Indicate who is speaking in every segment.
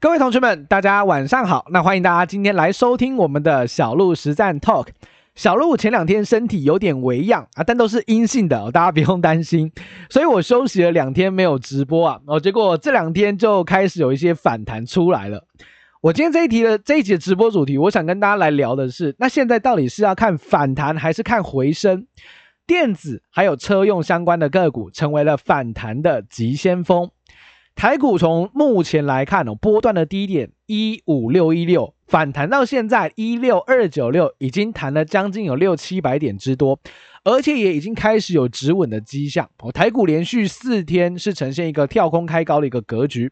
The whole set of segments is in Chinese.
Speaker 1: 各位同学们，大家晚上好。那欢迎大家今天来收听我们的小鹿实战 Talk。小鹿前两天身体有点微恙啊，但都是阴性的，大家不用担心。所以我休息了两天没有直播啊，哦，结果这两天就开始有一些反弹出来了。我今天这一题的这一集的直播主题，我想跟大家来聊的是，那现在到底是要看反弹还是看回升？电子还有车用相关的个股成为了反弹的急先锋。台股从目前来看哦，波段的低点一五六一六反弹到现在一六二九六，已经弹了将近有六七百点之多，而且也已经开始有止稳的迹象哦。台股连续四天是呈现一个跳空开高的一个格局，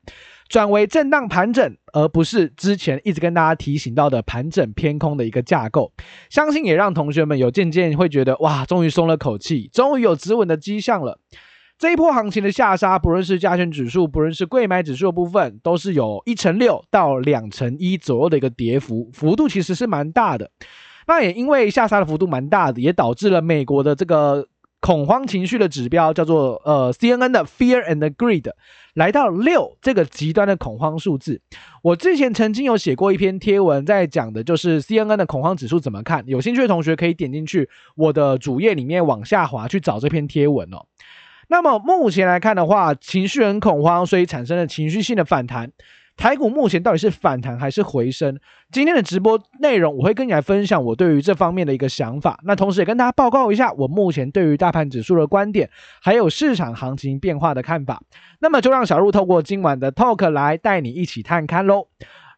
Speaker 1: 转为震荡盘整，而不是之前一直跟大家提醒到的盘整偏空的一个架构。相信也让同学们有渐渐会觉得哇，终于松了口气，终于有止稳的迹象了。这一波行情的下杀，不论是加权指数，不论是柜买指数的部分，都是有一成六到两成一左右的一个跌幅，幅度其实是蛮大的。那也因为下杀的幅度蛮大的，也导致了美国的这个恐慌情绪的指标叫做呃 CNN 的 Fear and Greed 来到六这个极端的恐慌数字。我之前曾经有写过一篇贴文，在讲的就是 CNN 的恐慌指数怎么看。有兴趣的同学可以点进去我的主页里面往下滑去找这篇贴文哦。那么目前来看的话，情绪很恐慌，所以产生了情绪性的反弹。台股目前到底是反弹还是回升？今天的直播内容我会跟你来分享我对于这方面的一个想法。那同时也跟大家报告一下我目前对于大盘指数的观点，还有市场行情变化的看法。那么就让小鹿透过今晚的 talk 来带你一起探看喽。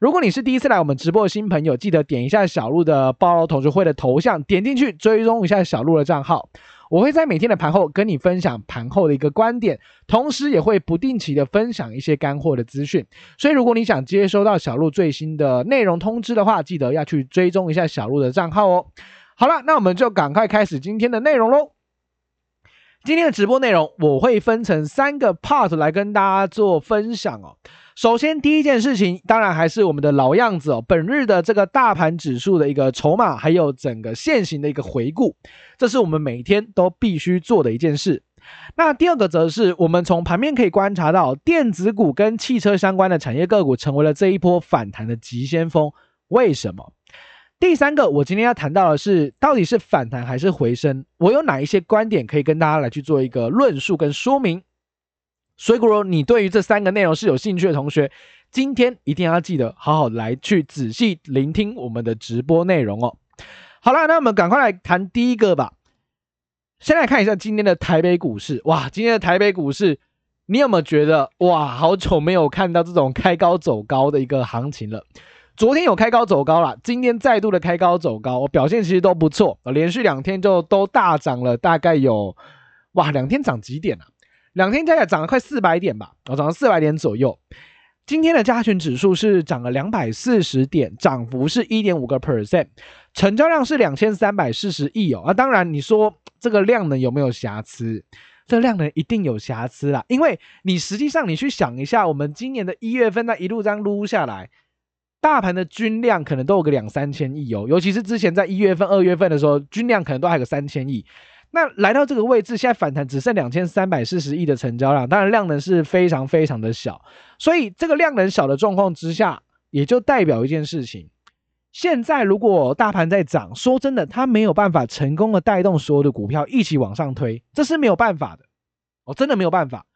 Speaker 1: 如果你是第一次来我们直播的新朋友，记得点一下小鹿的报 lauw 同学会的头像，点进去追踪一下小鹿的账号。我会在每天的盘后跟你分享盘后的一个观点，同时也会不定期的分享一些干货的资讯。所以如果你想接收到小鹿最新的内容通知的话，记得要去追踪一下小鹿的账号哦。好了，那我们就赶快开始今天的内容喽。今天的直播内容我会分成三个 part 来跟大家做分享哦。首先，第一件事情当然还是我们的老样子哦，本日的这个大盘指数的一个筹码，还有整个线型的一个回顾，这是我们每天都必须做的一件事。那第二个则是我们从盘面可以观察到，电子股跟汽车相关的产业个股成为了这一波反弹的急先锋。为什么？第三个，我今天要谈到的是，到底是反弹还是回升？我有哪一些观点可以跟大家来去做一个论述跟说明？所以，如果你对于这三个内容是有兴趣的同学，今天一定要记得好好来去仔细聆听我们的直播内容哦。好了，那我们赶快来谈第一个吧。先来看一下今天的台北股市，哇，今天的台北股市，你有没有觉得哇，好久没有看到这种开高走高的一个行情了？昨天有开高走高了，今天再度的开高走高，我表现其实都不错，连续两天就都大涨了，大概有哇，两天涨几点啊？两天加起来涨了快四百点吧，哦，涨了四百点左右。今天的加权指数是涨了两百四十点，涨幅是一点五个 percent，成交量是两千三百四十亿哦。啊，当然你说这个量能有没有瑕疵？这量能一定有瑕疵啦，因为你实际上你去想一下，我们今年的一月份那一路这样撸下来，大盘的均量可能都有个两三千亿哦，尤其是之前在一月份、二月份的时候，均量可能都还有个三千亿。那来到这个位置，现在反弹只剩两千三百四十亿的成交量，当然量能是非常非常的小，所以这个量能小的状况之下，也就代表一件事情：现在如果大盘在涨，说真的，它没有办法成功的带动所有的股票一起往上推，这是没有办法的，哦，真的没有办法。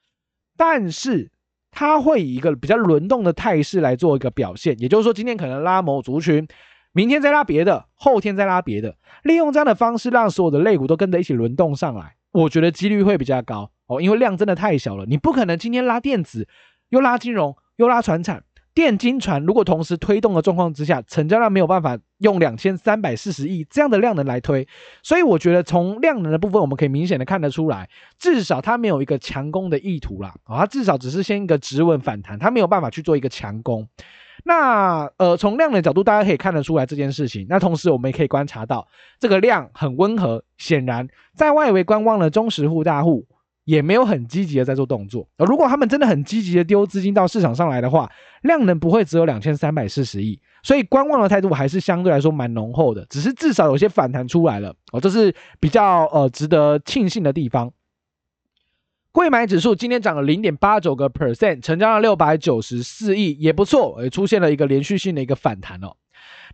Speaker 1: 但是它会以一个比较轮动的态势来做一个表现，也就是说，今天可能拉某族群。明天再拉别的，后天再拉别的，利用这样的方式让所有的类股都跟着一起轮动上来，我觉得几率会比较高哦，因为量真的太小了，你不可能今天拉电子，又拉金融，又拉船产，电金船，如果同时推动的状况之下，成交量没有办法用两千三百四十亿这样的量能来推，所以我觉得从量能的部分，我们可以明显的看得出来，至少它没有一个强攻的意图啦，啊，它至少只是先一个止稳反弹，它没有办法去做一个强攻。那呃，从量的角度，大家可以看得出来这件事情。那同时，我们也可以观察到，这个量很温和。显然，在外围观望的中实户大户也没有很积极的在做动作。而如果他们真的很积极的丢资金到市场上来的话，量能不会只有两千三百四十亿。所以观望的态度还是相对来说蛮浓厚的。只是至少有些反弹出来了哦，这是比较呃值得庆幸的地方。柜买指数今天涨了零点八九个 percent，成交量六百九十四亿，也不错，也出现了一个连续性的一个反弹哦。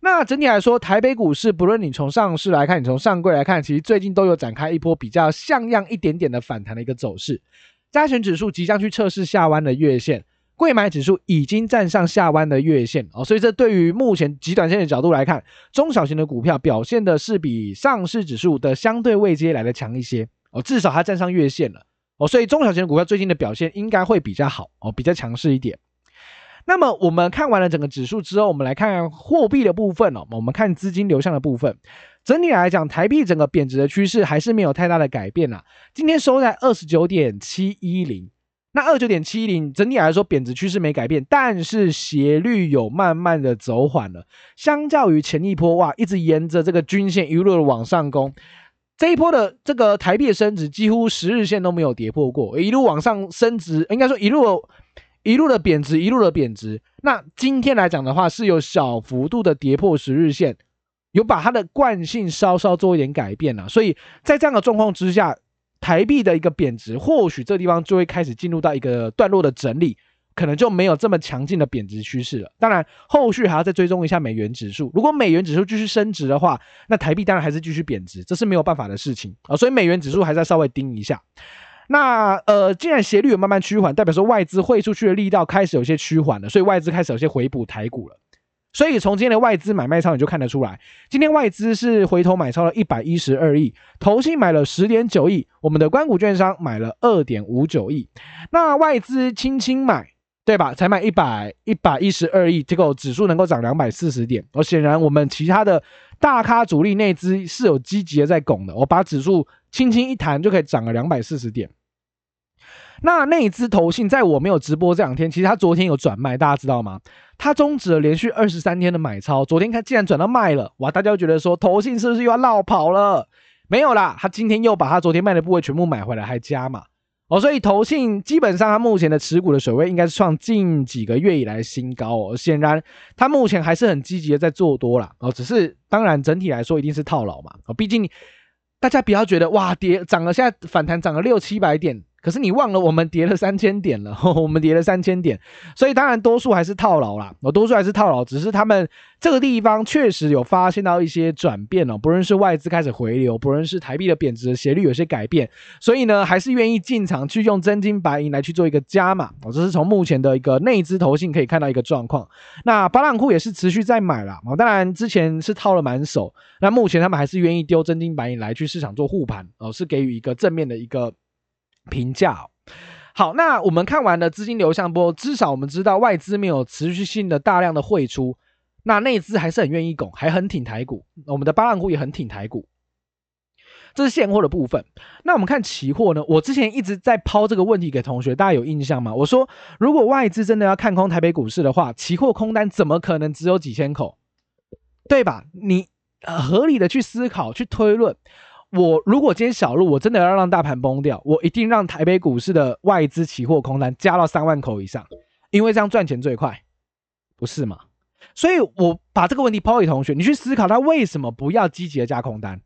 Speaker 1: 那整体来说，台北股市不论你从上市来看，你从上柜来看，其实最近都有展开一波比较像样一点点的反弹的一个走势。加权指数即将去测试下弯的月线，柜买指数已经站上下弯的月线哦，所以这对于目前极短线的角度来看，中小型的股票表现的是比上市指数的相对位阶来的强一些哦，至少它站上月线了。哦，所以中小型的股票最近的表现应该会比较好哦，比较强势一点。那么我们看完了整个指数之后，我们来看看货币的部分哦。我们看资金流向的部分，整体来讲，台币整个贬值的趋势还是没有太大的改变啊。今天收在二十九点七一零，那二九点七一零整体来说贬值趋势没改变，但是斜率有慢慢的走缓了。相较于前一波哇，一直沿着这个均线一路的往上攻。这一波的这个台币的升值，几乎十日线都没有跌破过，一路往上升值，应该说一路一路的贬值，一路的贬值。那今天来讲的话，是有小幅度的跌破十日线，有把它的惯性稍稍做一点改变了。所以在这样的状况之下，台币的一个贬值，或许这地方就会开始进入到一个段落的整理。可能就没有这么强劲的贬值趋势了。当然，后续还要再追踪一下美元指数。如果美元指数继续升值的话，那台币当然还是继续贬值，这是没有办法的事情啊。所以美元指数还是要稍微盯一下。那呃，既然斜率有慢慢趋缓，代表说外资汇出去的力道开始有些趋缓了，所以外资开始有些回补台股了。所以从今天的外资买卖超你就看得出来，今天外资是回头买超了一百一十二亿，投信买了十点九亿，我们的关股券商买了二点五九亿。那外资轻轻买。对吧？才买一百一百一十二亿，结果指数能够涨两百四十点。而显然，我们其他的大咖主力内资是有积极的在拱的。我把指数轻轻一弹，就可以涨了两百四十点。那那只投信，在我没有直播这两天，其实他昨天有转卖，大家知道吗？他终止了连续二十三天的买超，昨天他竟然转到卖了，哇！大家就觉得说，投信是不是又要绕跑了？没有啦，他今天又把他昨天卖的部位全部买回来，还加码。哦，所以投信基本上它目前的持股的水位应该是创近几个月以来新高哦。显然，它目前还是很积极的在做多啦。哦，只是当然整体来说一定是套牢嘛。哦，毕竟大家不要觉得哇跌涨了，现在反弹涨了六七百点。可是你忘了，我们跌了三千点了，我们跌了三千点，所以当然多数还是套牢啦，我多数还是套牢，只是他们这个地方确实有发现到一些转变哦，不论是外资开始回流，不论是台币的贬值的斜率有些改变，所以呢，还是愿意进场去用真金白银来去做一个加码哦，这是从目前的一个内资投信可以看到一个状况。那巴朗库也是持续在买啦，哦，当然之前是套了满手，那目前他们还是愿意丢真金白银来去市场做护盘哦，是给予一个正面的一个。评价好，那我们看完了资金流向波，至少我们知道外资没有持续性的大量的汇出，那内资还是很愿意拱，还很挺台股，我们的巴浪股也很挺台股，这是现货的部分。那我们看期货呢？我之前一直在抛这个问题给同学，大家有印象吗？我说，如果外资真的要看空台北股市的话，期货空单怎么可能只有几千口？对吧？你合理的去思考，去推论。我如果今天小路，我真的要让大盘崩掉，我一定让台北股市的外资期货空单加到三万口以上，因为这样赚钱最快，不是吗？所以我把这个问题抛给同学，你去思考他为什么不要积极的加空单，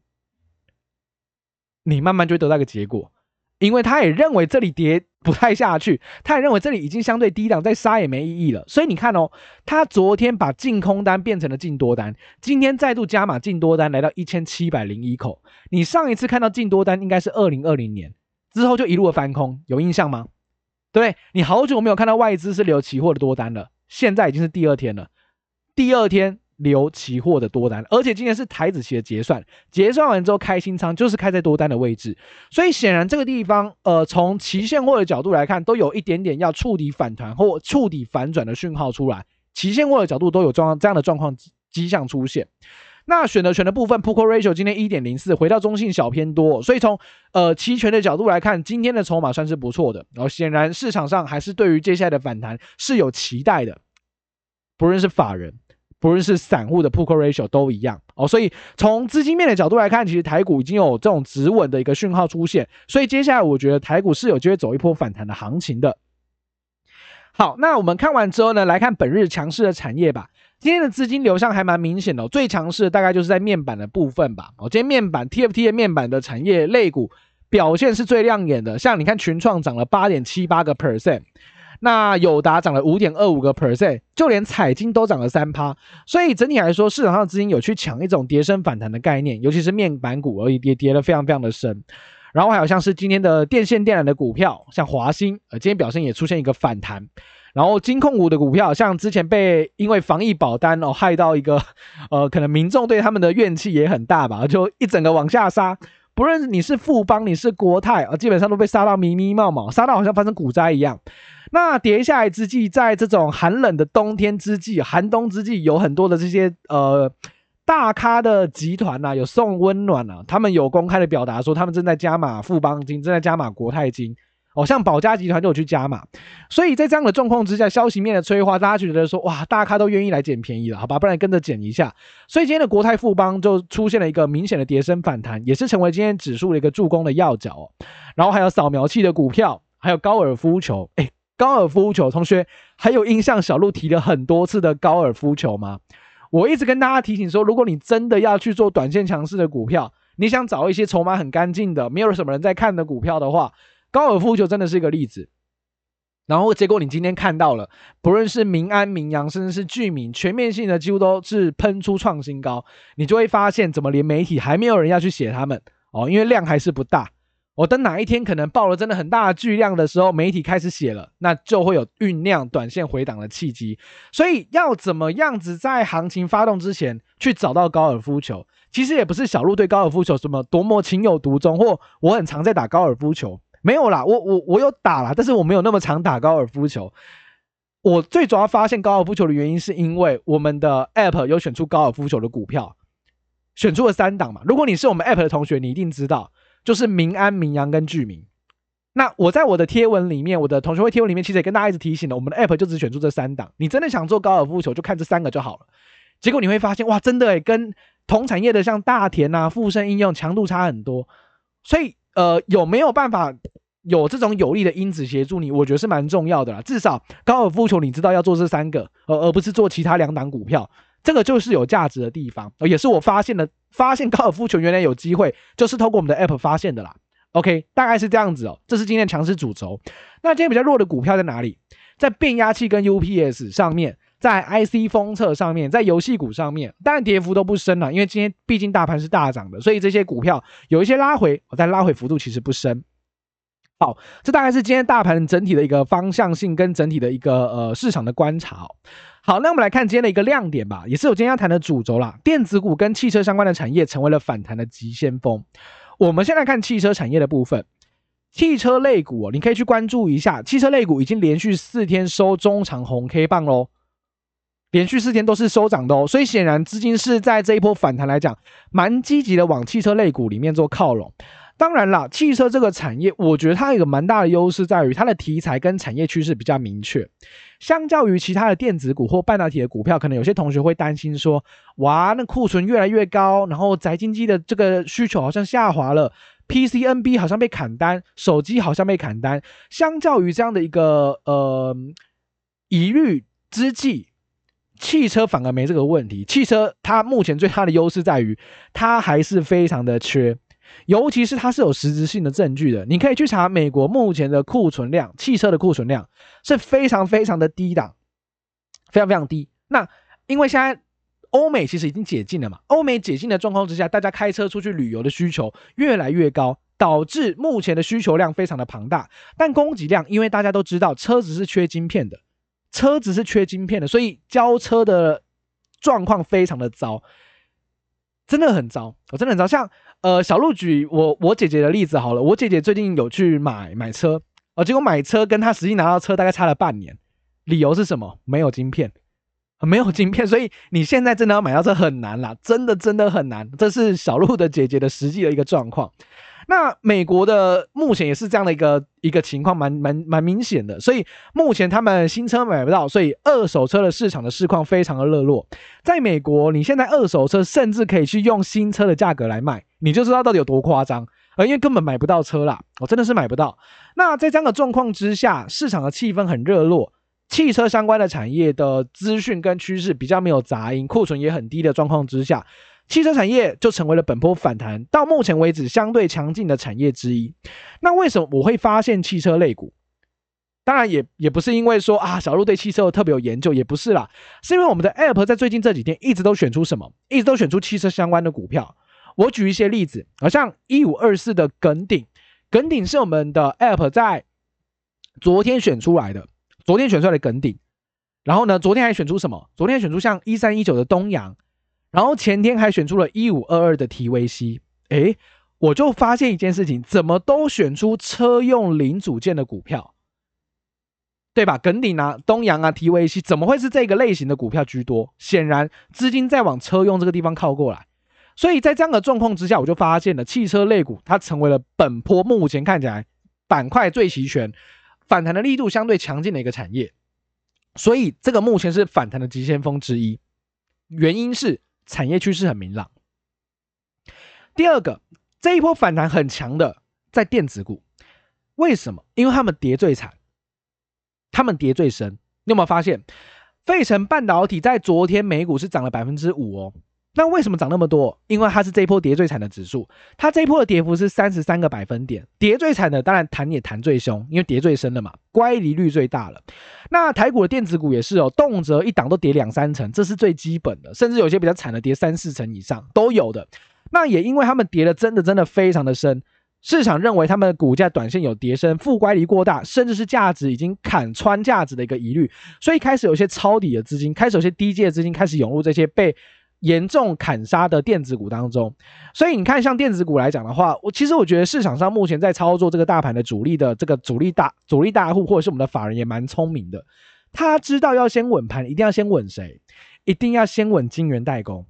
Speaker 1: 你慢慢就会得到一个结果。因为他也认为这里跌不太下去，他也认为这里已经相对低档，再杀也没意义了。所以你看哦，他昨天把净空单变成了净多单，今天再度加码净多单，来到一千七百零一口。你上一次看到净多单应该是二零二零年之后就一路的翻空，有印象吗？对，你好久没有看到外资是留期货的多单了，现在已经是第二天了，第二天。留期货的多单，而且今天是台指期的结算，结算完之后开新仓，就是开在多单的位置，所以显然这个地方，呃，从期现货的角度来看，都有一点点要触底反弹或触底反转的讯号出来，期现货的角度都有状这样的状况迹象出现。那选择权的部分，Put Call Ratio 今天一点零四，回到中性小偏多，所以从呃期权的角度来看，今天的筹码算是不错的，然后显然市场上还是对于接下来的反弹是有期待的，不论是法人。不论是散户的 p u ratio 都一样哦，所以从资金面的角度来看，其实台股已经有这种止稳的一个讯号出现，所以接下来我觉得台股是有机会走一波反弹的行情的。好，那我们看完之后呢，来看本日强势的产业吧。今天的资金流向还蛮明显的哦，最强势大概就是在面板的部分吧。哦，今天面板 TFT 的面板的产业类股表现是最亮眼的。像你看群创涨了八点七八个 percent，那友达涨了五点二五个 percent，就连彩晶都涨了三趴。所以整体来说，市场上资金有去抢一种跌升反弹的概念，尤其是面板股而已，跌跌得非常非常的深。然后还有像是今天的电线电缆的股票，像华兴，呃，今天表现也出现一个反弹。然后金控股的股票，像之前被因为防疫保单哦害到一个，呃，可能民众对他们的怨气也很大吧，就一整个往下杀。不论你是富邦，你是国泰啊，基本上都被杀到迷迷茫茫，杀到好像发生股灾一样。那跌下来之际，在这种寒冷的冬天之际，寒冬之际，有很多的这些呃。大咖的集团呐、啊，有送温暖啊，他们有公开的表达说，他们正在加码富邦金，正在加码国泰金，哦，像保家集团就有去加码，所以在这样的状况之下，消息面的催化，大家就觉得说，哇，大咖都愿意来捡便宜了，好吧，不然跟着捡一下，所以今天的国泰富邦就出现了一个明显的跌升反弹，也是成为今天指数的一个助攻的要角、哦。然后还有扫描器的股票，还有高尔夫球，诶，高尔夫球同学还有印象，小鹿提了很多次的高尔夫球吗？我一直跟大家提醒说，如果你真的要去做短线强势的股票，你想找一些筹码很干净的、没有什么人在看的股票的话，高尔夫球真的是一个例子。然后结果你今天看到了，不论是民安、民扬，甚至是聚民，全面性的几乎都是喷出创新高，你就会发现，怎么连媒体还没有人要去写他们哦，因为量还是不大。我等哪一天可能爆了真的很大的巨量的时候，媒体开始写了，那就会有酝酿短线回档的契机。所以要怎么样子在行情发动之前去找到高尔夫球？其实也不是小鹿对高尔夫球什么多么情有独钟，或我很常在打高尔夫球，没有啦，我我我有打啦，但是我没有那么常打高尔夫球。我最主要发现高尔夫球的原因，是因为我们的 App 有选出高尔夫球的股票，选出了三档嘛。如果你是我们 App 的同学，你一定知道。就是民安、民阳跟聚明。那我在我的贴文里面，我的同学会贴文里面，其实也跟大家一直提醒了，我们的 app 就只选出这三档。你真的想做高尔夫球，就看这三个就好了。结果你会发现，哇，真的诶，跟同产业的像大田啊、富盛应用强度差很多。所以，呃，有没有办法有这种有力的因子协助你？我觉得是蛮重要的啦。至少高尔夫球，你知道要做这三个，而而不是做其他两档股票。这个就是有价值的地方，也是我发现的，发现高尔夫球原来有机会，就是透过我们的 app 发现的啦。OK，大概是这样子哦。这是今天的强势主轴。那今天比较弱的股票在哪里？在变压器跟 UPS 上面，在 IC 封测上面，在游戏股上面，当然跌幅都不深了，因为今天毕竟大盘是大涨的，所以这些股票有一些拉回，但拉回幅度其实不深。好，这大概是今天大盘整体的一个方向性跟整体的一个呃市场的观察。好，那我们来看今天的一个亮点吧，也是我今天要谈的主轴啦。电子股跟汽车相关的产业成为了反弹的急先锋。我们先来看汽车产业的部分，汽车类股哦，你可以去关注一下，汽车类股已经连续四天收中长红 K 棒喽，连续四天都是收涨的哦，所以显然资金是在这一波反弹来讲，蛮积极的往汽车类股里面做靠拢。当然啦，汽车这个产业，我觉得它有一个蛮大的优势，在于它的题材跟产业趋势比较明确。相较于其他的电子股或半导体的股票，可能有些同学会担心说，哇，那库存越来越高，然后宅经济的这个需求好像下滑了，PCNB 好像被砍单，手机好像被砍单。相较于这样的一个呃疑虑之际，汽车反而没这个问题。汽车它目前最大的优势在于，它还是非常的缺。尤其是它是有实质性的证据的，你可以去查美国目前的库存量，汽车的库存量是非常非常的低档，非常非常低。那因为现在欧美其实已经解禁了嘛，欧美解禁的状况之下，大家开车出去旅游的需求越来越高，导致目前的需求量非常的庞大，但供给量因为大家都知道车子是缺晶片的，车子是缺晶片的，所以交车的状况非常的糟，真的很糟，我真的很糟，像。呃，小鹿举我我姐姐的例子好了，我姐姐最近有去买买车，呃，结果买车跟她实际拿到车大概差了半年，理由是什么？没有晶片，没有晶片，所以你现在真的要买到车很难啦，真的真的很难，这是小鹿的姐姐的实际的一个状况。那美国的目前也是这样的一个一个情况，蛮蛮蛮明显的。所以目前他们新车买不到，所以二手车的市场的市况非常的热络。在美国，你现在二手车甚至可以去用新车的价格来卖，你就知道到底有多夸张。而因为根本买不到车啦，我真的是买不到。那在这样的状况之下，市场的气氛很热络，汽车相关的产业的资讯跟趋势比较没有杂音，库存也很低的状况之下，汽车产业就成为了本波反弹到目前为止相对强劲的产业之一。那为什么我会发现汽车类股？当然也也不是因为说啊小路对汽车特别有研究，也不是啦，是因为我们的 App 在最近这几天一直都选出什么，一直都选出汽车相关的股票。我举一些例子，好像一五二四的耿鼎，耿鼎是我们的 App 在昨天选出来的，昨天选出来的耿鼎。然后呢，昨天还选出什么？昨天选出像一三一九的东阳，然后前天还选出了一五二二的 TVC。诶，我就发现一件事情，怎么都选出车用零组件的股票？对吧？耿鼎啊，东阳啊，TVC，怎么会是这个类型的股票居多？显然资金在往车用这个地方靠过来。所以在这样的状况之下，我就发现了汽车类股它成为了本波目前看起来板块最齐全、反弹的力度相对强劲的一个产业。所以这个目前是反弹的急先锋之一，原因是产业趋势很明朗。第二个，这一波反弹很强的在电子股，为什么？因为他们跌最惨，他们跌最深。你有没有发现，费城半导体在昨天美股是涨了百分之五哦？那为什么涨那么多？因为它是这一波跌最惨的指数，它这一波的跌幅是三十三个百分点，跌最惨的当然弹也弹最凶，因为跌最深了嘛，乖离率最大了。那台股的电子股也是哦，动辄一档都跌两三成，这是最基本的，甚至有些比较惨的跌三四成以上都有的。那也因为他们跌的真的真的非常的深，市场认为他们的股价短线有跌深，负乖离过大，甚至是价值已经砍穿价值的一个疑虑，所以开始有些抄底的资金，开始有些低阶的资金开始涌入这些被。严重砍杀的电子股当中，所以你看，像电子股来讲的话，我其实我觉得市场上目前在操作这个大盘的主力的这个主力大主力大户，或者是我们的法人也蛮聪明的，他知道要先稳盘，一定要先稳谁？一定要先稳晶圆代工。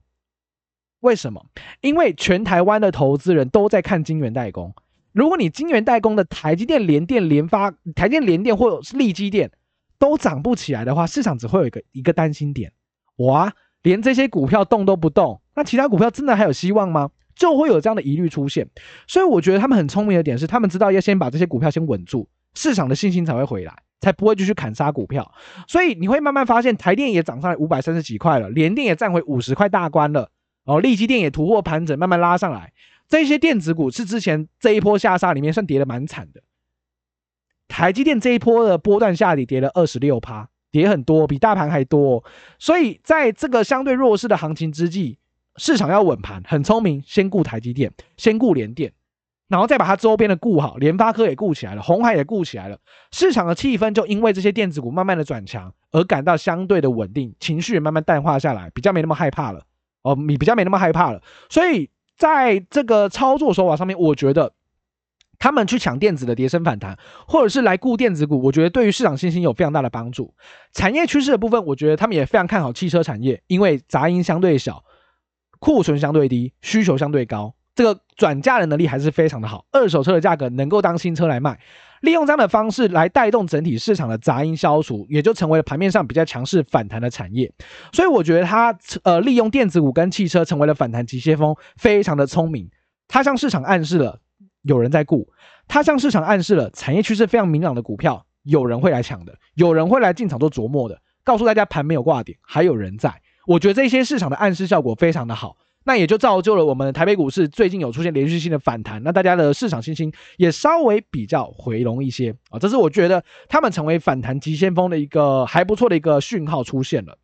Speaker 1: 为什么？因为全台湾的投资人都在看晶圆代工。如果你晶圆代工的台积电、联电、联发、台积电、联电或者是力积电都涨不起来的话，市场只会有一个一个担心点，哇。连这些股票动都不动，那其他股票真的还有希望吗？就会有这样的疑虑出现。所以我觉得他们很聪明的点是，他们知道要先把这些股票先稳住，市场的信心才会回来，才不会继续砍杀股票。所以你会慢慢发现，台电也涨上来五百三十几块了，联电也站回五十块大关了，哦，力积电也突破盘整，慢慢拉上来。这些电子股是之前这一波下杀里面算跌得蛮惨的，台积电这一波的波段下跌跌了二十六趴。跌很多，比大盘还多，所以在这个相对弱势的行情之际，市场要稳盘，很聪明，先顾台积电，先顾联电，然后再把它周边的顾好，联发科也顾起来了，鸿海也顾起来了，市场的气氛就因为这些电子股慢慢的转强而感到相对的稳定，情绪也慢慢淡化下来，比较没那么害怕了。哦，你比较没那么害怕了，所以在这个操作手法上面，我觉得。他们去抢电子的跌升反弹，或者是来顾电子股，我觉得对于市场信心有非常大的帮助。产业趋势的部分，我觉得他们也非常看好汽车产业，因为杂音相对小，库存相对低，需求相对高，这个转嫁的能力还是非常的好。二手车的价格能够当新车来卖，利用这样的方式来带动整体市场的杂音消除，也就成为了盘面上比较强势反弹的产业。所以我觉得他呃利用电子股跟汽车成为了反弹急先锋，非常的聪明。他向市场暗示了。有人在顾，他向市场暗示了产业趋势非常明朗的股票，有人会来抢的，有人会来进场做琢磨的，告诉大家盘没有挂点，还有人在。我觉得这些市场的暗示效果非常的好，那也就造就了我们台北股市最近有出现连续性的反弹，那大家的市场信心也稍微比较回笼一些啊，这是我觉得他们成为反弹急先锋的一个还不错的一个讯号出现了。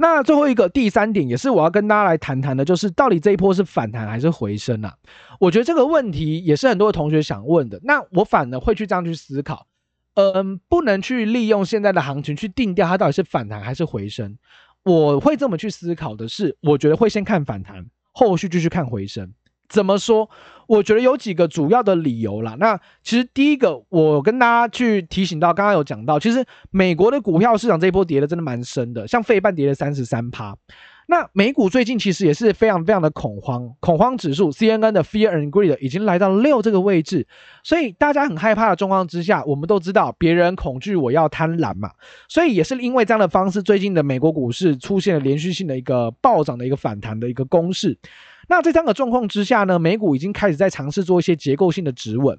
Speaker 1: 那最后一个第三点，也是我要跟大家来谈谈的，就是到底这一波是反弹还是回升啊？我觉得这个问题也是很多同学想问的。那我反而会去这样去思考，嗯，不能去利用现在的行情去定掉它到底是反弹还是回升。我会这么去思考的是，我觉得会先看反弹，后续继续看回升。怎么说？我觉得有几个主要的理由啦。那其实第一个，我跟大家去提醒到，刚刚有讲到，其实美国的股票市场这一波跌的真的蛮深的，像费半跌了三十三趴。那美股最近其实也是非常非常的恐慌，恐慌指数 CNN 的 Fear and Greed 已经来到六这个位置，所以大家很害怕的状况之下，我们都知道别人恐惧，我要贪婪嘛，所以也是因为这样的方式，最近的美国股市出现了连续性的一个暴涨的一个反弹的一个攻势。那在这样的状况之下呢，美股已经开始在尝试做一些结构性的止稳，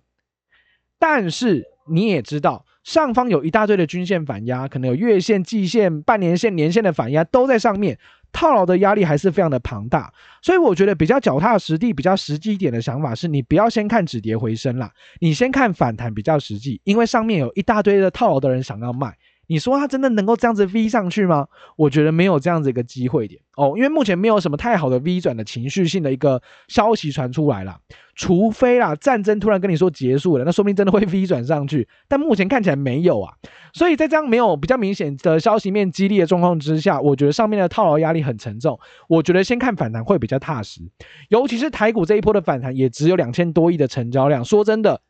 Speaker 1: 但是你也知道。上方有一大堆的均线反压，可能有月线、季线、半年线、年线的反压都在上面，套牢的压力还是非常的庞大。所以我觉得比较脚踏实地、比较实际一点的想法是，你不要先看止跌回升啦，你先看反弹比较实际，因为上面有一大堆的套牢的人想要卖。你说他真的能够这样子 V 上去吗？我觉得没有这样子一个机会点。哦，因为目前没有什么太好的 V 转的情绪性的一个消息传出来了，除非啦战争突然跟你说结束了，那说不定真的会 V 转上去，但目前看起来没有啊，所以在这样没有比较明显的消息面激励的状况之下，我觉得上面的套牢压力很沉重，我觉得先看反弹会比较踏实，尤其是台股这一波的反弹也只有两千多亿的成交量，说真的，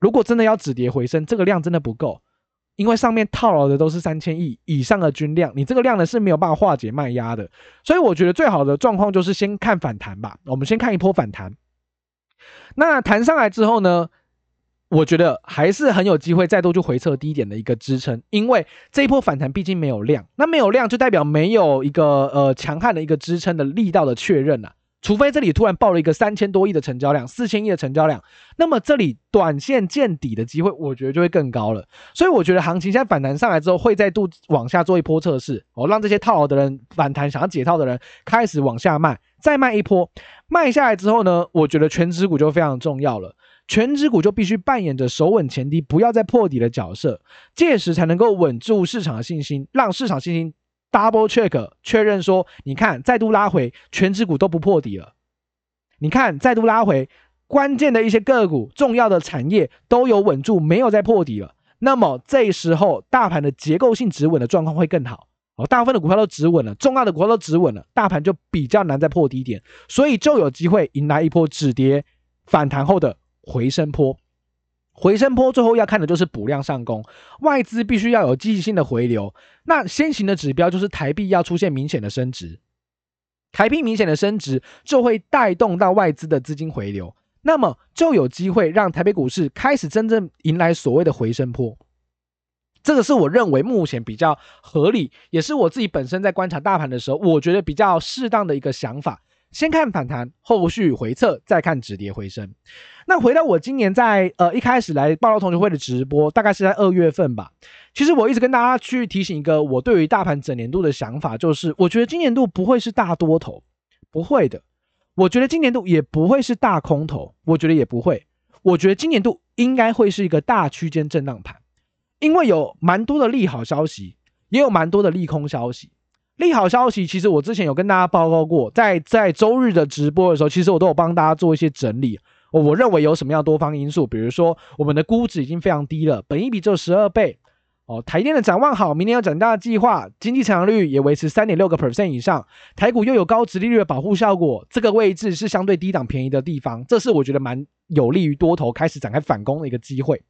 Speaker 1: 如果真的要止跌回升，这个量真的不够。因为上面套牢的都是三千亿以上的均量，你这个量呢是没有办法化解卖压的，所以我觉得最好的状况就是先看反弹吧。我们先看一波反弹，那弹上来之后呢，我觉得还是很有机会再度去回测低点的一个支撑，因为这一波反弹毕竟没有量，那没有量就代表没有一个呃强悍的一个支撑的力道的确认呐、啊。除非这里突然爆了一个三千多亿的成交量，四千亿的成交量，那么这里短线见底的机会，我觉得就会更高了。所以我觉得行情现在反弹上来之后，会再度往下做一波测试，哦，让这些套牢的人反弹，想要解套的人开始往下卖，再卖一波，卖下来之后呢，我觉得权值股就非常重要了。权值股就必须扮演着守稳前低，不要再破底的角色，届时才能够稳住市场的信心，让市场信心。Double check 确认说，你看再度拉回，全指股都不破底了。你看再度拉回，关键的一些个股、重要的产业都有稳住，没有再破底了。那么这时候大盘的结构性止稳的状况会更好哦。大部分的股票都止稳了，重要的股票都止稳了，大盘就比较难再破低点，所以就有机会迎来一波止跌反弹后的回升波。回升坡最后要看的就是补量上攻，外资必须要有积极性的回流。那先行的指标就是台币要出现明显的升值，台币明显的升值就会带动到外资的资金回流，那么就有机会让台北股市开始真正迎来所谓的回升坡。这个是我认为目前比较合理，也是我自己本身在观察大盘的时候，我觉得比较适当的一个想法。先看反弹，后续回测，再看止跌回升。那回到我今年在呃一开始来报道同学会的直播，大概是在二月份吧。其实我一直跟大家去提醒一个我对于大盘整年度的想法，就是我觉得今年度不会是大多头，不会的。我觉得今年度也不会是大空头，我觉得也不会。我觉得今年度应该会是一个大区间震荡盘，因为有蛮多的利好消息，也有蛮多的利空消息。利好消息，其实我之前有跟大家报告过，在在周日的直播的时候，其实我都有帮大家做一些整理。我我认为有什么样多方因素，比如说我们的估值已经非常低了，本益比只有十二倍。哦，台电的展望好，明年有长大的计划，经济成长率也维持三点六个 percent 以上，台股又有高殖利率的保护效果，这个位置是相对低档便宜的地方，这是我觉得蛮有利于多头开始展开反攻的一个机会。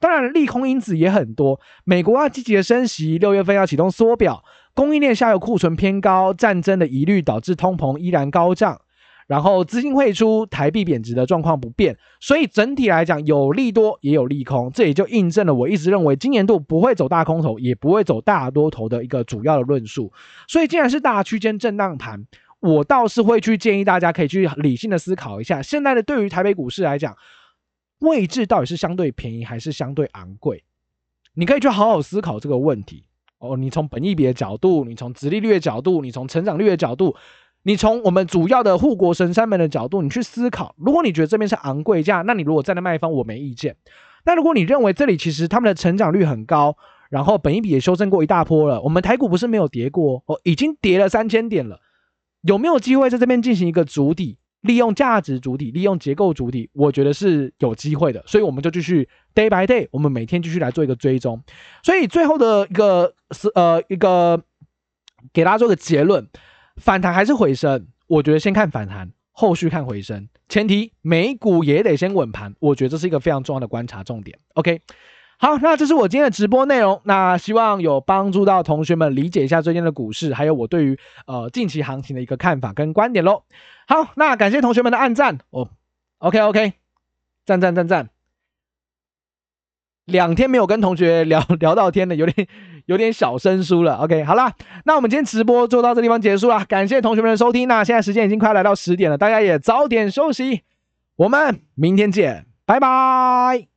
Speaker 1: 当然，利空因子也很多，美国要积极的升息，六月份要启动缩表。供应链下游库存偏高，战争的疑虑导致通膨依然高涨，然后资金汇出，台币贬值的状况不变，所以整体来讲有利多也有利空，这也就印证了我一直认为今年度不会走大空头，也不会走大多头的一个主要的论述。所以既然是大区间震荡盘，我倒是会去建议大家可以去理性的思考一下，现在的对于台北股市来讲，位置到底是相对便宜还是相对昂贵？你可以去好好思考这个问题。哦，你从本益比的角度，你从殖利率的角度，你从成长率的角度，你从我们主要的护国神山们的角度，你去思考。如果你觉得这边是昂贵价，那你如果站在卖方，我没意见。那如果你认为这里其实他们的成长率很高，然后本益比也修正过一大波了，我们台股不是没有跌过哦，已经跌了三千点了，有没有机会在这边进行一个筑底？利用价值主体，利用结构主体，我觉得是有机会的，所以我们就继续 day by day，我们每天继续来做一个追踪。所以最后的一个是呃一个给大家做个结论，反弹还是回升？我觉得先看反弹，后续看回升，前提美股也得先稳盘，我觉得这是一个非常重要的观察重点。OK。好，那这是我今天的直播内容。那希望有帮助到同学们理解一下最近的股市，还有我对于呃近期行情的一个看法跟观点喽。好，那感谢同学们的按赞哦。OK OK，赞赞赞赞。两天没有跟同学聊 聊到天了，有点有点小生疏了。OK，好啦，那我们今天直播就到这地方结束了。感谢同学们的收听。那现在时间已经快来到十点了，大家也早点休息。我们明天见，拜拜。